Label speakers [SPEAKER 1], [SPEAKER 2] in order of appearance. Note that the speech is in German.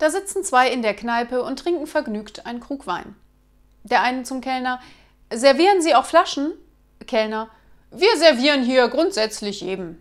[SPEAKER 1] Da sitzen zwei in der Kneipe und trinken vergnügt einen Krug Wein. Der eine zum Kellner: Servieren Sie auch Flaschen? Kellner: Wir servieren hier grundsätzlich jedem.